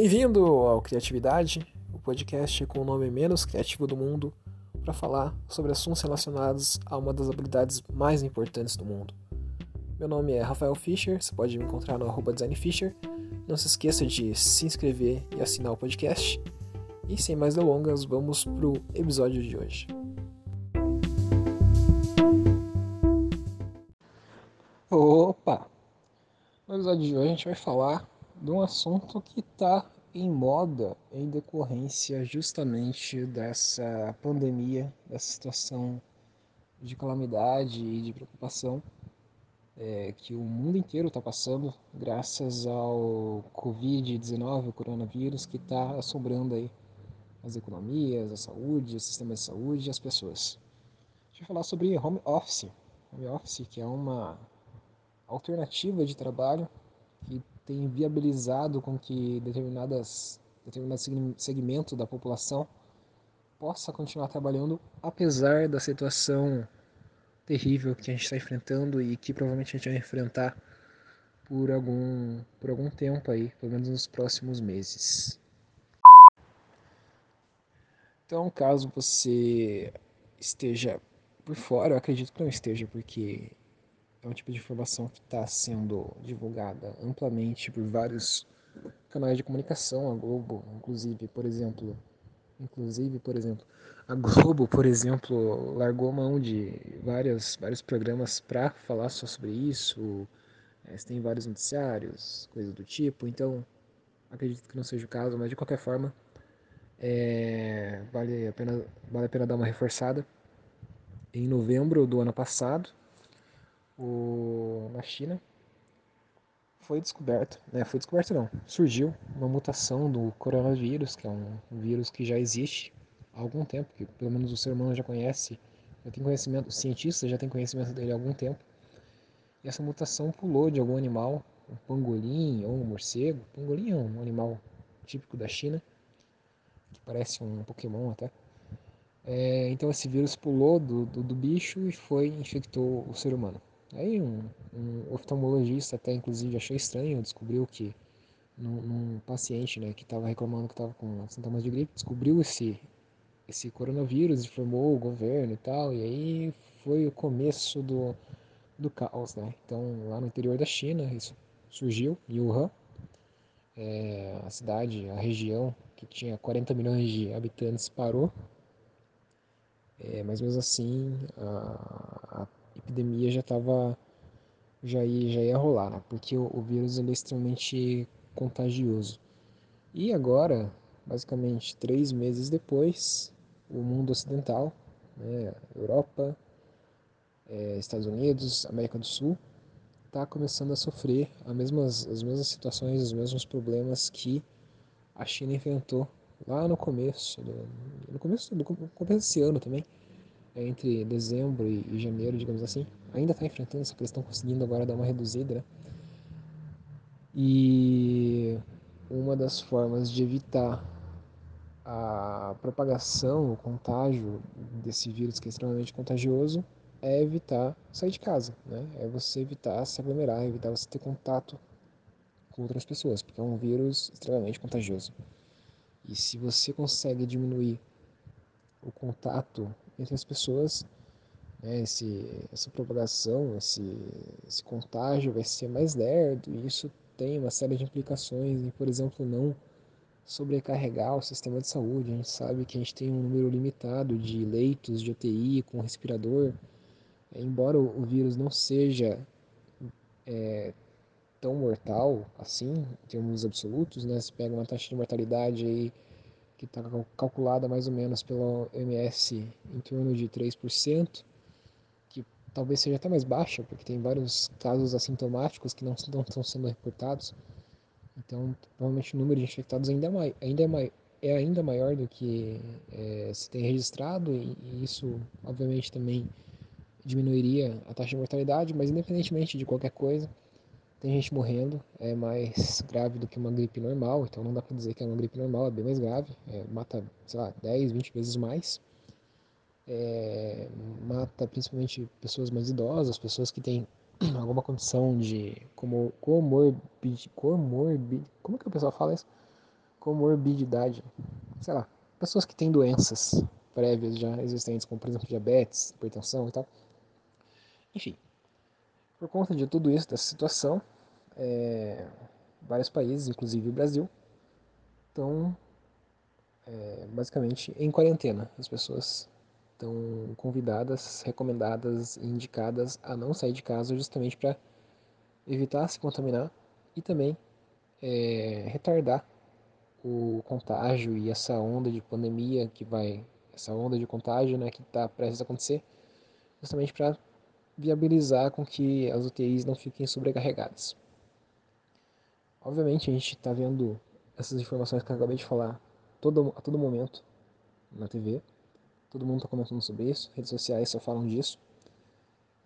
Bem-vindo ao Criatividade, o podcast com o nome menos criativo do mundo, para falar sobre assuntos relacionados a uma das habilidades mais importantes do mundo. Meu nome é Rafael Fischer, você pode me encontrar no arroba designfischer. Não se esqueça de se inscrever e assinar o podcast. E sem mais delongas, vamos pro episódio de hoje. Opa! No episódio de hoje a gente vai falar de um assunto que está em moda em decorrência justamente dessa pandemia, dessa situação de calamidade e de preocupação é, que o mundo inteiro está passando graças ao Covid-19, o coronavírus, que está assombrando aí as economias, a saúde, o sistema de saúde e as pessoas. A gente vai falar sobre home office. Home office que é uma alternativa de trabalho que tem viabilizado com que determinadas, determinado segmento da população possa continuar trabalhando apesar da situação terrível que a gente está enfrentando e que provavelmente a gente vai enfrentar por algum, por algum tempo aí, pelo menos nos próximos meses. Então, caso você esteja por fora, eu acredito que não esteja, porque é um tipo de informação que está sendo divulgada amplamente por vários canais de comunicação, a Globo, inclusive, por exemplo, inclusive, por exemplo, a Globo, por exemplo, largou mão de várias, vários programas para falar só sobre isso. É, tem vários noticiários, coisas do tipo. Então, acredito que não seja o caso, mas de qualquer forma, é, vale, a pena, vale a pena dar uma reforçada. Em novembro do ano passado, o, na China, foi descoberto, né, foi descoberto não, surgiu uma mutação do coronavírus, que é um vírus que já existe há algum tempo, que pelo menos o ser humano já conhece, já tem conhecimento, os cientistas já têm conhecimento dele há algum tempo. E essa mutação pulou de algum animal, um pangolim ou um morcego. Pangolim é um animal típico da China, que parece um Pokémon até. É, então esse vírus pulou do, do, do bicho e foi infectou o ser humano. Aí um, um oftalmologista até inclusive achou estranho, descobriu que num, num paciente né, que estava reclamando que estava com sintomas de gripe, descobriu esse, esse coronavírus, informou o governo e tal, e aí foi o começo do, do caos, né? Então lá no interior da China isso surgiu, Wuhan, é, a cidade, a região que tinha 40 milhões de habitantes parou, é, mas mesmo assim a, a epidemia já estava já ia, já ia rolar, né? porque o, o vírus ele é extremamente contagioso. E agora, basicamente três meses depois, o mundo ocidental, né, Europa, é, Estados Unidos, América do Sul, está começando a sofrer as mesmas, as mesmas situações, os mesmos problemas que a China enfrentou lá no começo, do, no começo do começo desse ano também, entre dezembro e, janeiro, digamos assim, ainda está enfrentando, só que eles estão conseguindo agora dar uma reduzida, né? E uma das formas de evitar a propagação, o contágio desse vírus que é extremamente contagioso é evitar sair de casa, né? É você evitar se aglomerar, evitar você ter contato com outras pessoas, porque é um vírus extremamente contagioso. E se você consegue diminuir o contato entre as pessoas, né, esse, essa propagação, esse, esse contágio vai ser mais lerdo e isso tem uma série de implicações em, por exemplo, não sobrecarregar o sistema de saúde. A gente sabe que a gente tem um número limitado de leitos de UTI com respirador. Embora o vírus não seja é, tão mortal assim, em termos absolutos, né? Se pega uma taxa de mortalidade aí que está calculada mais ou menos pela OMS em torno de 3%, que talvez seja até mais baixa, porque tem vários casos assintomáticos que não, estão sendo reportados. Então, provavelmente o número de infectados ainda é, ainda é, é ainda maior do que é, se tem registrado, e, e isso, obviamente, também diminuiria a taxa de mortalidade, mas independentemente de qualquer coisa, tem gente morrendo, é mais grave do que uma gripe normal, então não dá para dizer que é uma gripe normal, é bem mais grave, é, mata, sei lá, 10, 20 vezes mais. É, mata principalmente pessoas mais idosas, pessoas que têm alguma condição de como comorbid, comorbid, como que o pessoal fala isso? comorbidade, sei lá, pessoas que têm doenças prévias já existentes, como por exemplo diabetes, hipertensão e tal. Enfim, por conta de tudo isso, dessa situação, é, vários países, inclusive o Brasil, estão é, basicamente em quarentena. As pessoas estão convidadas, recomendadas e indicadas a não sair de casa justamente para evitar se contaminar e também é, retardar o contágio e essa onda de pandemia que vai, essa onda de contágio né, que está prestes a acontecer, justamente para viabilizar com que as UTIs não fiquem sobrecarregadas. Obviamente a gente está vendo essas informações que eu acabei de falar todo, a todo momento na TV, todo mundo está comentando sobre isso, redes sociais só falam disso.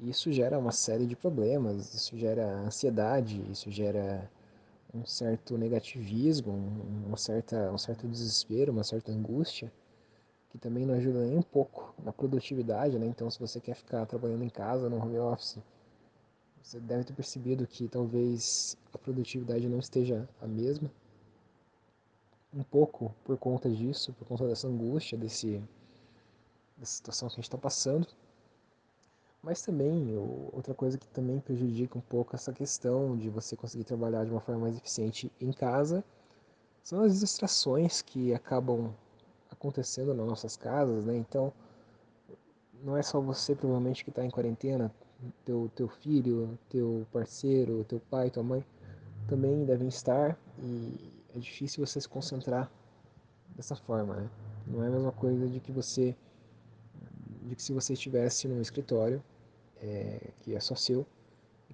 E isso gera uma série de problemas, isso gera ansiedade, isso gera um certo negativismo, uma certa, um certo desespero, uma certa angústia, que também não ajuda nem um pouco na produtividade, né? Então, se você quer ficar trabalhando em casa, no home office, você deve ter percebido que talvez a produtividade não esteja a mesma. Um pouco por conta disso, por conta dessa angústia, desse, dessa situação que a gente está passando. Mas também, outra coisa que também prejudica um pouco essa questão de você conseguir trabalhar de uma forma mais eficiente em casa são as distrações que acabam acontecendo nas nossas casas, né? Então, não é só você provavelmente que está em quarentena, teu, teu filho, teu parceiro, teu pai, tua mãe também devem estar e é difícil você se concentrar dessa forma, né? Não é a mesma coisa de que você de que se você estivesse num escritório é, que é só seu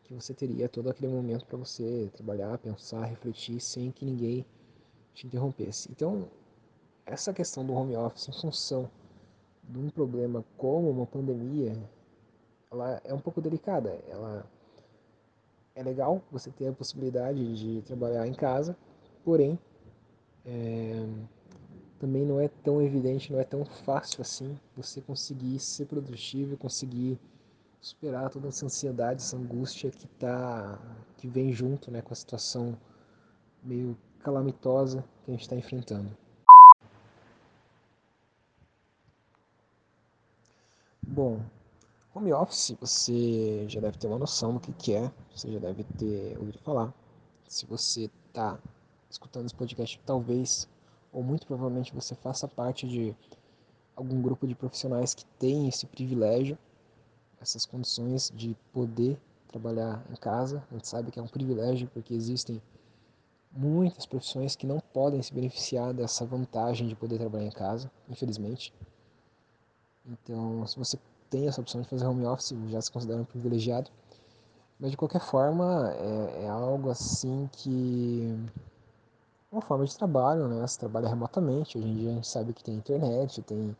que você teria todo aquele momento para você trabalhar, pensar, refletir sem que ninguém te interrompesse. Então, essa questão do home office em função de um problema como uma pandemia, ela é um pouco delicada. Ela é legal você ter a possibilidade de trabalhar em casa, porém é, também não é tão evidente, não é tão fácil assim você conseguir ser produtivo, conseguir superar toda essa ansiedade, essa angústia que tá, que vem junto, né, com a situação meio calamitosa que a gente está enfrentando. Bom, home office você já deve ter uma noção do que, que é, você já deve ter ouvido falar. Se você está escutando esse podcast, talvez, ou muito provavelmente você faça parte de algum grupo de profissionais que tem esse privilégio, essas condições de poder trabalhar em casa. A gente sabe que é um privilégio porque existem muitas profissões que não podem se beneficiar dessa vantagem de poder trabalhar em casa, infelizmente. Então, se você tem essa opção de fazer home office, já se considera um privilegiado. Mas de qualquer forma, é, é algo assim que. É uma forma de trabalho, né? Você trabalha remotamente. Hoje em dia a gente sabe que tem internet, tem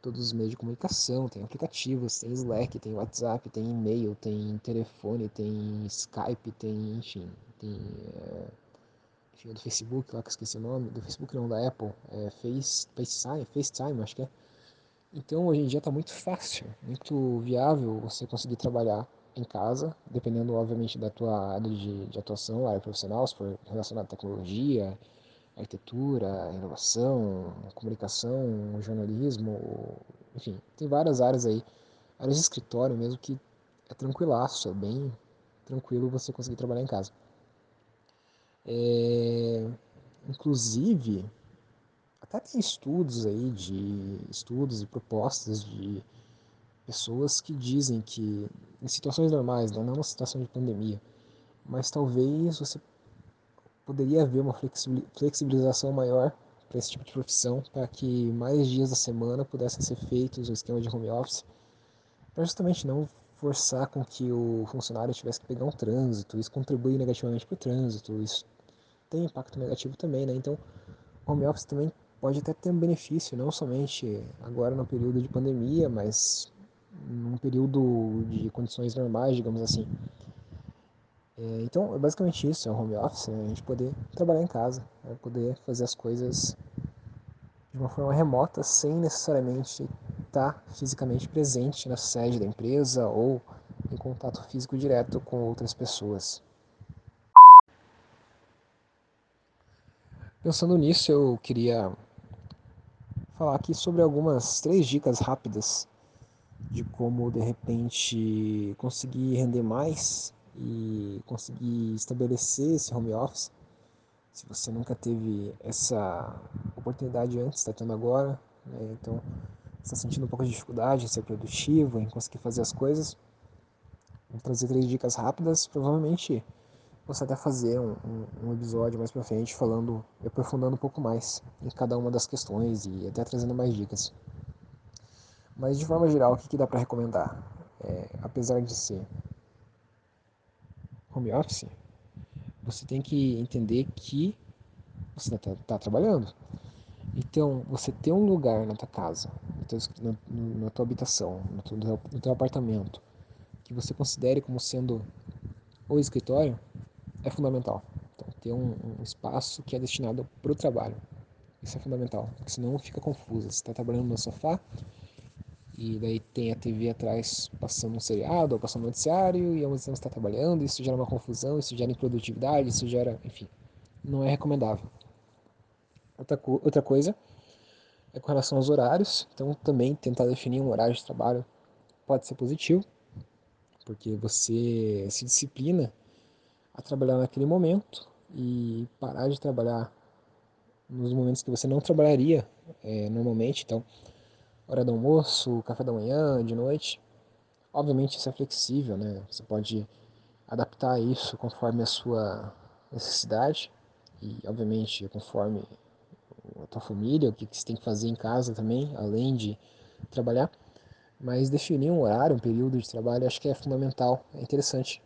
todos os meios de comunicação, tem aplicativos, tem Slack, tem WhatsApp, tem e-mail, tem telefone, tem Skype, tem, enfim, tem. É, enfim, do Facebook, lá que eu esqueci o nome, do Facebook não, da Apple, é Face, FaceTime, FaceTime, acho que é então hoje em dia está muito fácil, muito viável você conseguir trabalhar em casa, dependendo obviamente da tua área de, de atuação, área profissional, se for relacionado à tecnologia, arquitetura, inovação, comunicação, jornalismo, enfim, tem várias áreas aí, áreas de escritório mesmo que é tranquilaço, é bem tranquilo você conseguir trabalhar em casa. É, inclusive, até tem estudos aí de estudos e propostas de pessoas que dizem que em situações normais, né, não numa situação de pandemia, mas talvez você poderia haver uma flexibilização maior para esse tipo de profissão, para que mais dias da semana pudessem ser feitos o esquema de home office, para justamente não forçar com que o funcionário tivesse que pegar um trânsito, isso contribui negativamente para o trânsito, isso tem impacto negativo também, né? Então, home office também pode até ter um benefício, não somente agora no período de pandemia, mas num período de condições normais, digamos assim. É, então, é basicamente isso, é o home office, né? a gente poder trabalhar em casa, né? poder fazer as coisas de uma forma remota, sem necessariamente estar fisicamente presente na sede da empresa ou em contato físico direto com outras pessoas. Pensando nisso, eu queria falar aqui sobre algumas três dicas rápidas de como de repente conseguir render mais e conseguir estabelecer esse home office. Se você nunca teve essa oportunidade antes, está tendo agora, né? então está sentindo um pouco de dificuldade em ser produtivo, em conseguir fazer as coisas, vou trazer três dicas rápidas. Provavelmente posso até fazer um, um, episódio mais pra frente falando, aprofundando um pouco mais em cada uma das questões e até trazendo mais dicas. Mas de forma geral, o que, que dá para recomendar? É, apesar de ser home office, você tem que entender que você está tá trabalhando. Então, você ter um lugar na tua casa, na, na tua habitação, no teu, no teu apartamento, que você considere como sendo o escritório, é fundamental. Então, ter um, um espaço que é destinado para o trabalho. Isso é fundamental, porque senão fica confuso. Você está trabalhando no sofá e daí tem a TV atrás passando um seriado ou passando um noticiário e ao mesmo tempo está trabalhando, isso gera uma confusão, isso gera improdutividade, isso gera, enfim, não é recomendável. Outra, outra coisa é com relação aos horários, então também tentar definir um horário de trabalho pode ser positivo, porque você se disciplina a trabalhar naquele momento e parar de trabalhar nos momentos que você não trabalharia é, normalmente, então hora do almoço, café da manhã, de noite. Obviamente isso é flexível, né? Você pode adaptar isso conforme a sua necessidade e obviamente conforme a tua família, o que você tem que fazer em casa também, além de trabalhar. Mas definir um horário, um período de trabalho, acho que é fundamental, é interessante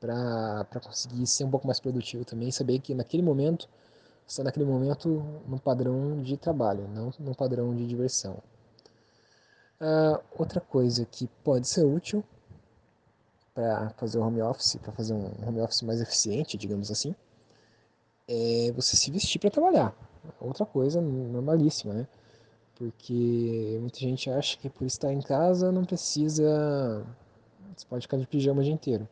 para conseguir ser um pouco mais produtivo também, saber que naquele momento, está naquele momento no padrão de trabalho, não no padrão de diversão. Uh, outra coisa que pode ser útil para fazer o home office, para fazer um home office mais eficiente, digamos assim, é você se vestir para trabalhar. Outra coisa normalíssima, né? Porque muita gente acha que por estar em casa não precisa. Você pode ficar de pijama o dia inteiro.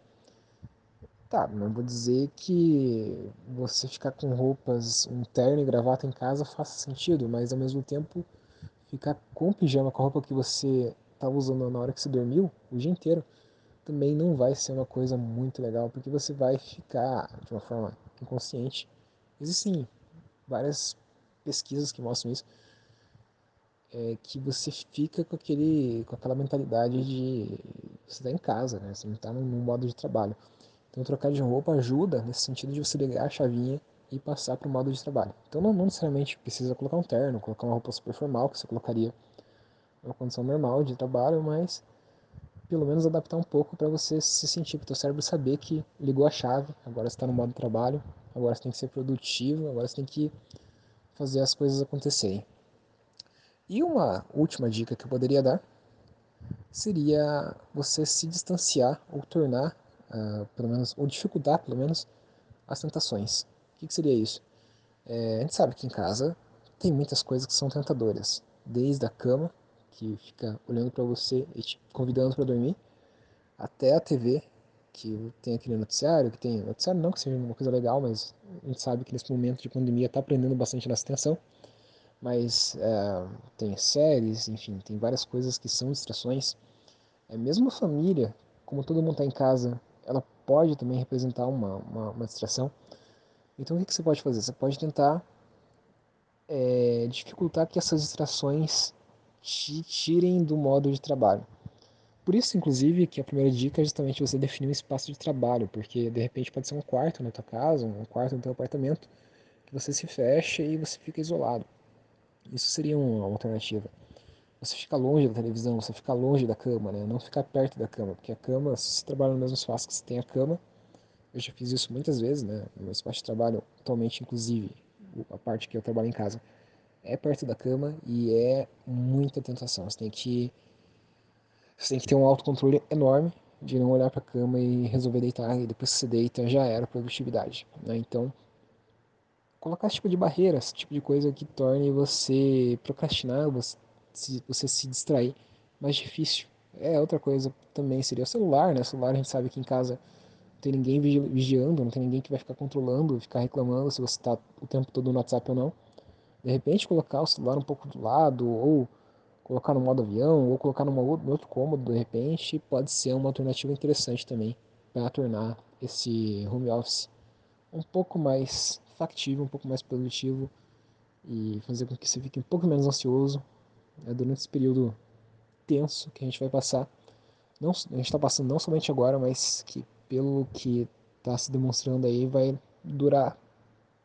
Tá, não vou dizer que você ficar com roupas, um terno e gravata em casa faça sentido, mas ao mesmo tempo ficar com pijama, com a roupa que você estava usando na hora que você dormiu, o dia inteiro, também não vai ser uma coisa muito legal, porque você vai ficar de uma forma inconsciente. Existem várias pesquisas que mostram isso, é que você fica com, aquele, com aquela mentalidade de você está em casa, né? você não está num modo de trabalho. Então trocar de roupa ajuda nesse sentido de você ligar a chavinha e passar para o modo de trabalho. Então não, não, necessariamente precisa colocar um terno, colocar uma roupa super formal que você colocaria numa condição normal de trabalho, mas pelo menos adaptar um pouco para você se sentir, para o teu cérebro saber que ligou a chave, agora está no modo de trabalho, agora você tem que ser produtivo, agora você tem que fazer as coisas acontecerem. E uma última dica que eu poderia dar seria você se distanciar ou tornar, uh, pelo menos, ou dificultar, pelo menos, as tentações. O que, que seria isso? É, a gente sabe que em casa tem muitas coisas que são tentadoras, desde a cama, que fica olhando para você e te convidando para dormir, até a TV, que tem aquele noticiário, que tem noticiário não que seja uma coisa legal, mas a gente sabe que nesse momento de pandemia está prendendo bastante nossa atenção, mas é, tem séries, enfim, tem várias coisas que são distrações. É mesmo a família, como todo mundo está em casa, ela pode também representar uma, uma, uma distração. Então o que, que você pode fazer? Você pode tentar é, dificultar que essas distrações te tirem do modo de trabalho. Por isso, inclusive, que a primeira dica é justamente você definir um espaço de trabalho, porque de repente pode ser um quarto na tua casa, um quarto no teu apartamento, que você se fecha e você fica isolado. Isso seria uma alternativa. Você fica longe da televisão, você fica longe da cama, né? Não ficar perto da cama, porque a cama, se você trabalha no mesmo espaço que você tem a cama, eu já fiz isso muitas vezes, né? No meu espaço de trabalho, atualmente, inclusive, a parte que eu trabalho em casa, é perto da cama e é muita tentação. Você tem que, você tem que ter um autocontrole enorme de não olhar para a cama e resolver deitar, e depois que você deita já era produtividade. Né? Então, colocar esse tipo de barreira, esse tipo de coisa que torne você procrastinar, você se, você se distrair mais difícil. É outra coisa também seria o celular, né? O celular a gente sabe que em casa não tem ninguém vigiando, não tem ninguém que vai ficar controlando, ficar reclamando se você está o tempo todo no WhatsApp ou não. De repente colocar o celular um pouco do lado, ou colocar no modo avião, ou colocar no outro cômodo, de repente, pode ser uma alternativa interessante também para tornar esse home office um pouco mais factível, um pouco mais produtivo e fazer com que você fique um pouco menos ansioso né, durante esse período tenso que a gente vai passar. Não, a gente está passando não somente agora, mas que pelo que está se demonstrando aí vai durar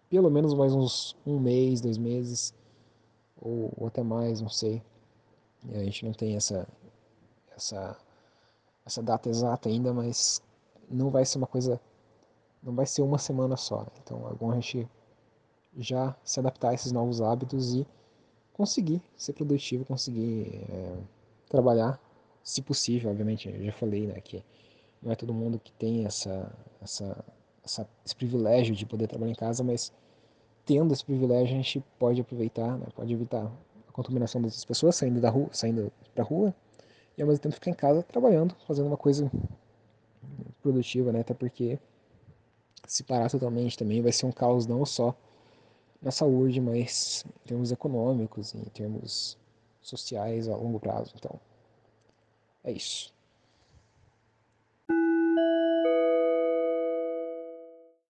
pelo menos mais uns um mês, dois meses, ou, ou até mais, não sei. E a gente não tem essa, essa, essa data exata ainda, mas não vai ser uma coisa, não vai ser uma semana só. Né? Então é bom a gente já se adaptar a esses novos hábitos e conseguir ser produtivo, conseguir é, trabalhar, se possível, obviamente, eu já falei, né, que não é todo mundo que tem essa, essa, essa, esse privilégio de poder trabalhar em casa, mas tendo esse privilégio a gente pode aproveitar, né, pode evitar a contaminação das pessoas saindo da rua, saindo para rua e ao mesmo tempo ficar em casa trabalhando, fazendo uma coisa produtiva, né, até porque se parar totalmente também vai ser um caos não só na saúde, mas em termos econômicos, em termos sociais a longo prazo. Então, é isso.